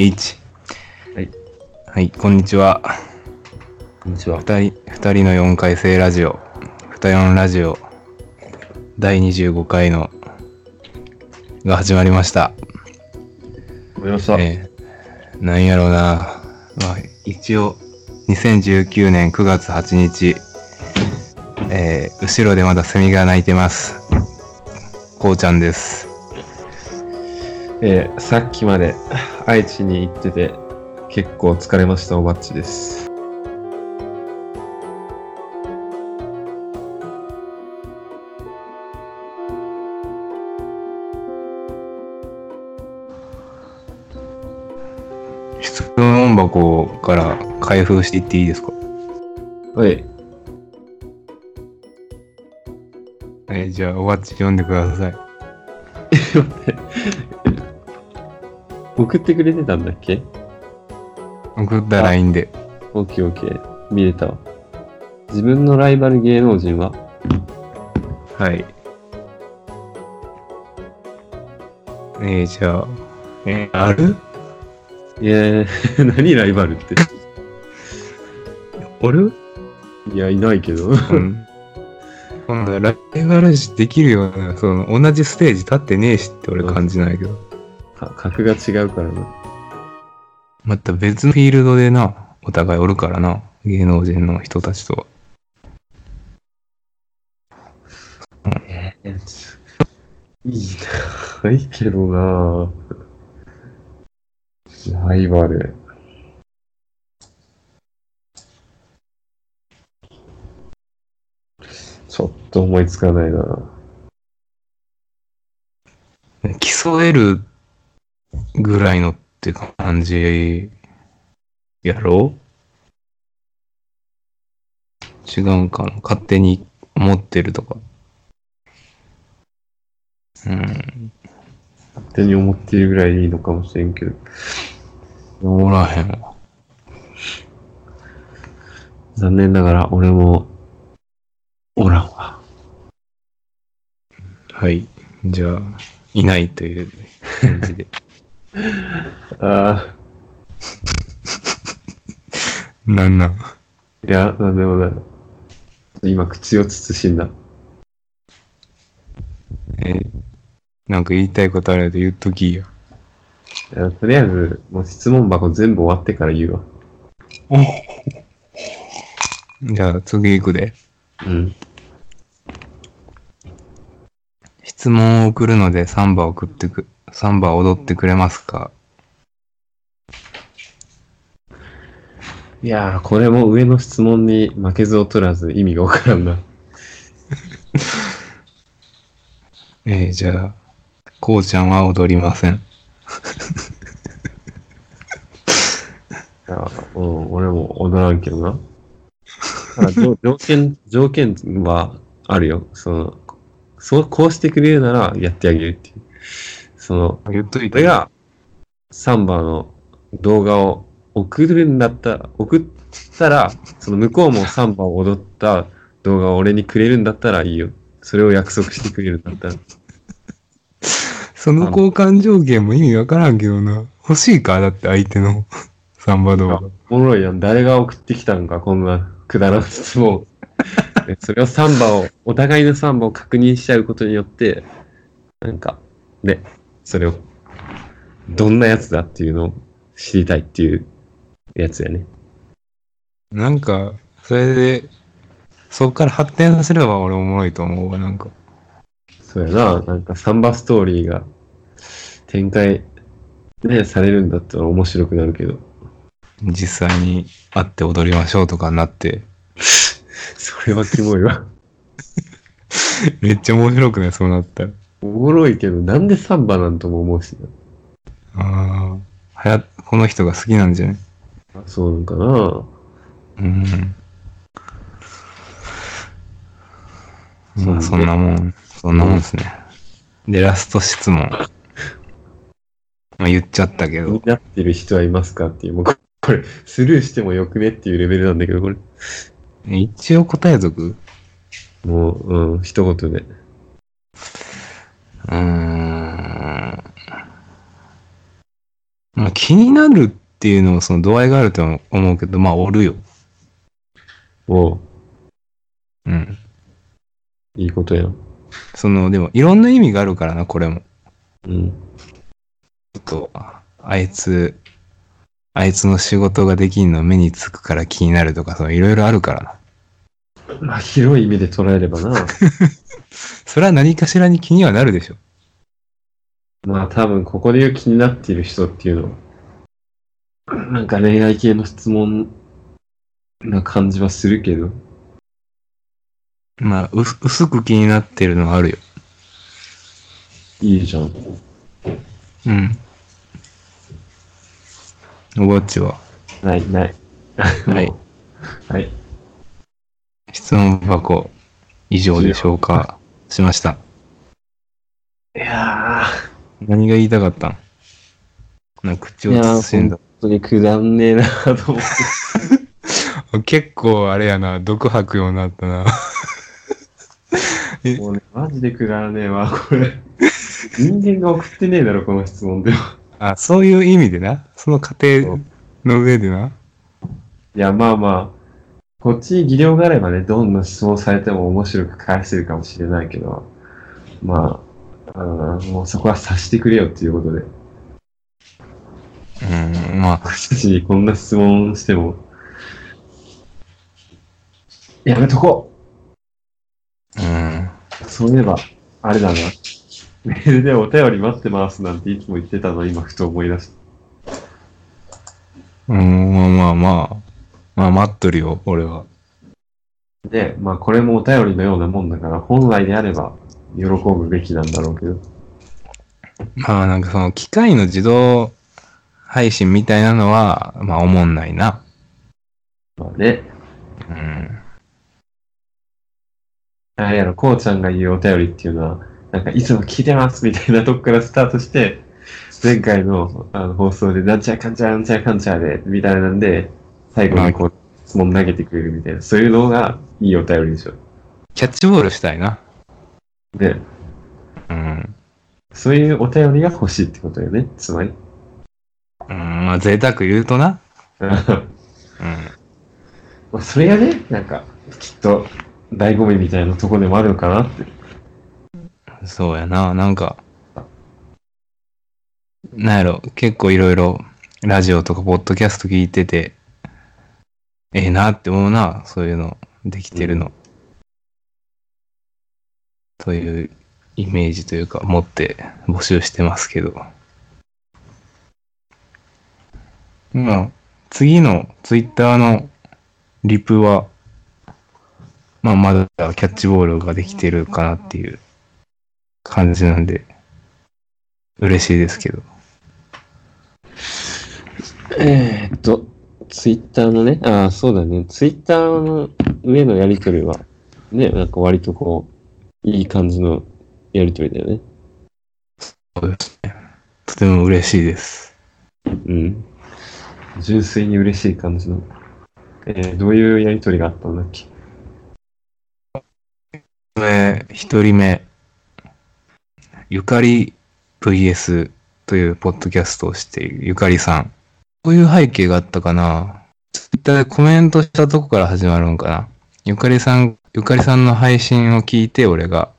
1。はい。はい、こんにちは。こんにちは。二人、二人の4回生ラジオ、二四ラジオ、第25回の、が始まりました。わかりました。えー、なんやろうな。まあ、一応、2019年9月8日、えー、後ろでまだセミが鳴いてます。こうちゃんです。えーさっきまで愛知に行ってて、結構疲れました、おばっちです。質問箱から開封していっていいですか？はい。えーじゃあ、おばっち読んでください。送ってくれてたんだっけ？送ったらいいんで。オッケーオッケー。見れたわ。自分のライバル芸能人は？はい。えー、じゃあ、えー、ある？いやー、何ライバルって？おる？いや、いないけど。うん。今度ライバル視できるような、その、同じステージ立ってねえしって俺感じないけど。か格が違うからな。また別のフィールドでな、お互いおるからな、芸能人の人たちとは。えー、いいな。ないけどな。ライバル。ちょっと思いつかないな。競えるぐらいのって感じやろ？違うんかな？勝手に思ってるとか。うん。勝手に思っているぐらいいいのかもしれんけど。おらへんわ。残念ながら俺も、おらんわ。はい。じゃあ、いないという感じで。あなんなん？あ、いや、なんでもない。今、口を慎んだ。えーなんか言いたいことあると言っときや。いやとりあえず、もう質問箱全部終わってから言うわ。じゃあ次行くで。うん。質問を送るのでサンバ送ってく、サンバ踊ってくれますか？いやー、これも上の質問に負けず劣らず意味がわからんな。えー、じゃあ、こうちゃんは踊りません。いや、うん、俺も踊らんけどな。ただ条 条件、条件はあるよ。その、そう、こうしてくれるならやってあげるっていう。その、言っといて。俺がサンバの動画を送るんだったら、送ったら、その向こうもサンバを踊った動画を俺にくれるんだったらいいよ。それを約束してくれるんだったら。その交換条件も意味わからんけどな。欲しいか？だって相手のサンバ動画。おもろいやん。誰が送ってきたのか、こんなくだらん質問。で それをサンバを、お互いのサンバを確認しちゃうことによって、なんか、で、それを、どんなやつだっていうのを知りたいっていうやつやね。なんか、それで、そこから発展させれば俺おもろいと思うわ、なんか。そうやな、なんかサンバストーリーが展開、ね、されるんだったら面白くなるけど、実際に会って踊りましょうとかなって、それはキモいわ。めっちゃ面白くないそうなったら。おもろいけど、なんでサンバなんとも思うしな。ああ、はや、この人が好きなんじゃない？あそうなんかな。うん。まあそんなもん、そんなもんですね。で、ラスト質問。まあ言っちゃったけど気に、なってる人はいますかっていう、もうここれ、スルーしてもよくねっていうレベルなんだけど、これ。一応答えとく？もう、うん、一言で。うーん。まあ、気になるっていうのもその度合いがあると思うけど、まあ、おるよ。おううん。いいことやん。その、でも、いろんな意味があるからな、これも。うん。ちょっと、ああいつ、あいつの仕事ができんの目につくから気になるとか、そのいろいろあるからな。まあ、広い意味で捉えればな。それは何かしらに気にはなるでしょ。まあ、多分、ここで言う気になっている人っていうのは、なんか恋愛系の質問な感じはするけど、まあ、う薄く気になってるのはあるよ。いいじゃん。うん。おばっちは、ない、ない。はい。はい。質問箱、以上でしょうか。しました。いや何が言いたかったん？な口を慎んだ本。当にくだんねえなと思って。結構あれやな、毒吐くようになったな。え もうね、マジでくだらねえわ、これ。人間が送ってねえだろ、この質問では。あ、そういう意味でな。その過程の上でな。いや、まあまあ、こっちに技量があればね、どんな質問されても面白く返せるかもしれないけど、まあ、うんもうそこは察してくれよっていうことで、うん、まあ、私たちにこんな質問しても、やめとこうん。うそういえば、あれだな。メールでお便り待ってますなんていつも言ってたの今ふと思い出した。うん、まあまあまあ。まあ待っとるよ、俺は。で、まあこれもお便りのようなもんだから、本来であれば喜ぶべきなんだろうけど、まあなんかその機械の自動配信みたいなのは、まあ思んないな。まあね、うん。あれやろ、こうちゃんが言うお便りっていうのは、なんかいつも聞いてますみたいなとこからスタートして、前回のあの放送でなんちゃらかんちゃらなんちゃらかんちゃらで、みたいなんで、最後にこう、質問投げてくれるみたいな、そういうのがいいお便りでしょ。キャッチボールしたいな。で、うん。そういうお便りが欲しいってことよね、つまり。うん、まあ贅沢言うとな。ま うん。あそれがね、なんか、きっと、醍醐味みたいなとこでもあるのかなって。そうやな、なんか、なんやろ、結構いろいろ、ラジオとかポッドキャスト聞いてて、ええなって思うな、そういうの、できてるの。というイメージというか、持って募集してますけど。まあ、次のツイッターのリプは、まあまだキャッチボールができてるかなっていう感じなんで、嬉しいですけど。えーっと、ツイッターのね、ああ、そうだね。ツイッターの上のやりとりは、ね、なんか割とこう、いい感じのやりとりだよね。そうですね。とても嬉しいです。うん。純粋に嬉しい感じの。えー、どういうやりとりがあったんだっけ？えー一人目、ゆかり VS というポッドキャストをしているゆかりさん。どういう背景があったかな？ツイッターでコメントしたとこから始まるんかなゆかりさん、ゆかりさんの配信を聞いて俺が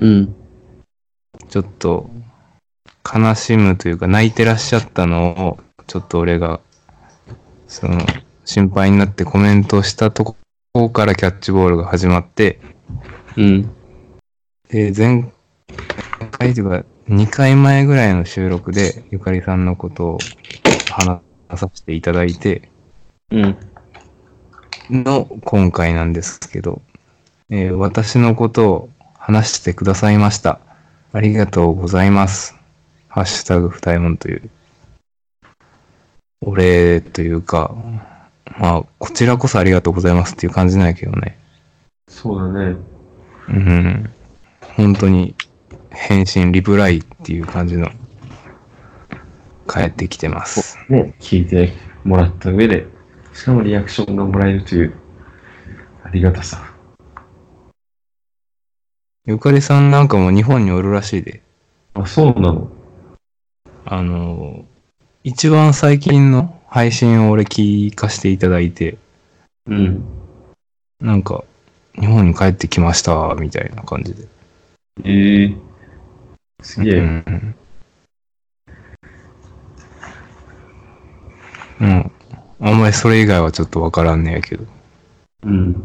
うん。ちょっと悲しむというか泣いてらっしゃったのをちょっと俺がその心配になってコメントしたとこからキャッチボールが始まってうん。で前回というか2回前ぐらいの収録でゆかりさんのことを話させていただいてうん。の今回なんですけど、えー私のことを話してくださいました。ありがとうございます。ハッシュタグ二重門という。お礼というか、まあ、こちらこそありがとうございますっていう感じなんやけどね。そうだね。うん。本当に、返信、リプライっていう感じの、返ってきてます。ね、聞いてもらった上で、しかもリアクションがもらえるという、ありがたさ。ゆかりさんなんかも日本におるらしいで。あ、そうなの？あの、一番最近の配信を俺聞かせていただいて、うん。なんか、日本に帰ってきました、みたいな感じで。ええすげえ。うん。うん。あんまりそれ以外はちょっとわからんねやけど。うん。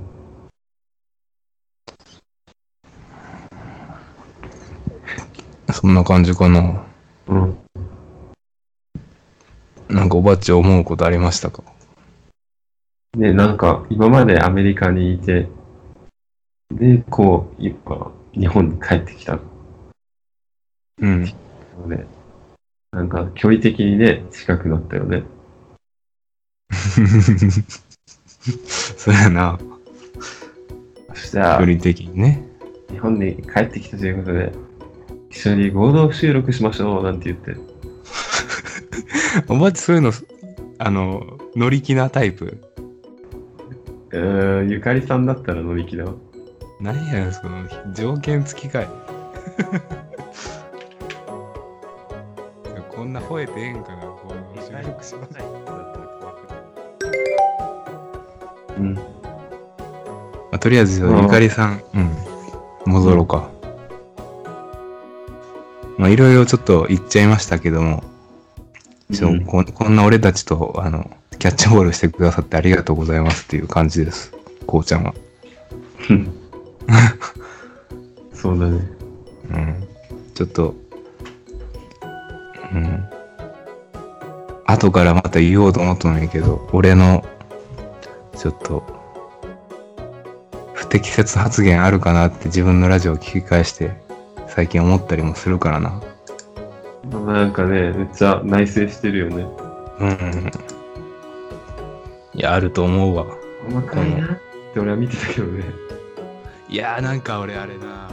そんな感じかな。うん。なんかおばっち思うことありましたか？ね、なんか、今までアメリカにいて、で、こう、今、日本に帰ってきたうん。ので、なんか、距離的にね、近くなったよね。そうやな。そしたら距、離的にね。日本に帰ってきたということで、一緒に合同収録しましょう、なんて言って。おばっちそういうの、あの、乗り気なタイプ？うーん、ゆかりさんだったら乗り気だわ。何やねん、その条件付きかい。こんな吠えてええんかな、こう収録します。うん。まあ、とりあえず、うんゆかりさん、うん、戻ろうか。まあ、いろいろちょっと言っちゃいましたけども、ちょうんここんな俺たちと、あの、キャッチボールしてくださってありがとうございますっていう感じです。こうちゃんは。そうだね。うん。ちょっと、うん。後からまた言おうと思ったんやけど、俺の、ちょっと、不適切発言あるかなって自分のラジオを聞き返して、最近思ったりもするからな。なんかね、めっちゃ内省してるよね。うん。いや、あると思うわ。細かいなって俺は見てたけどね。いやーなんか俺あれな、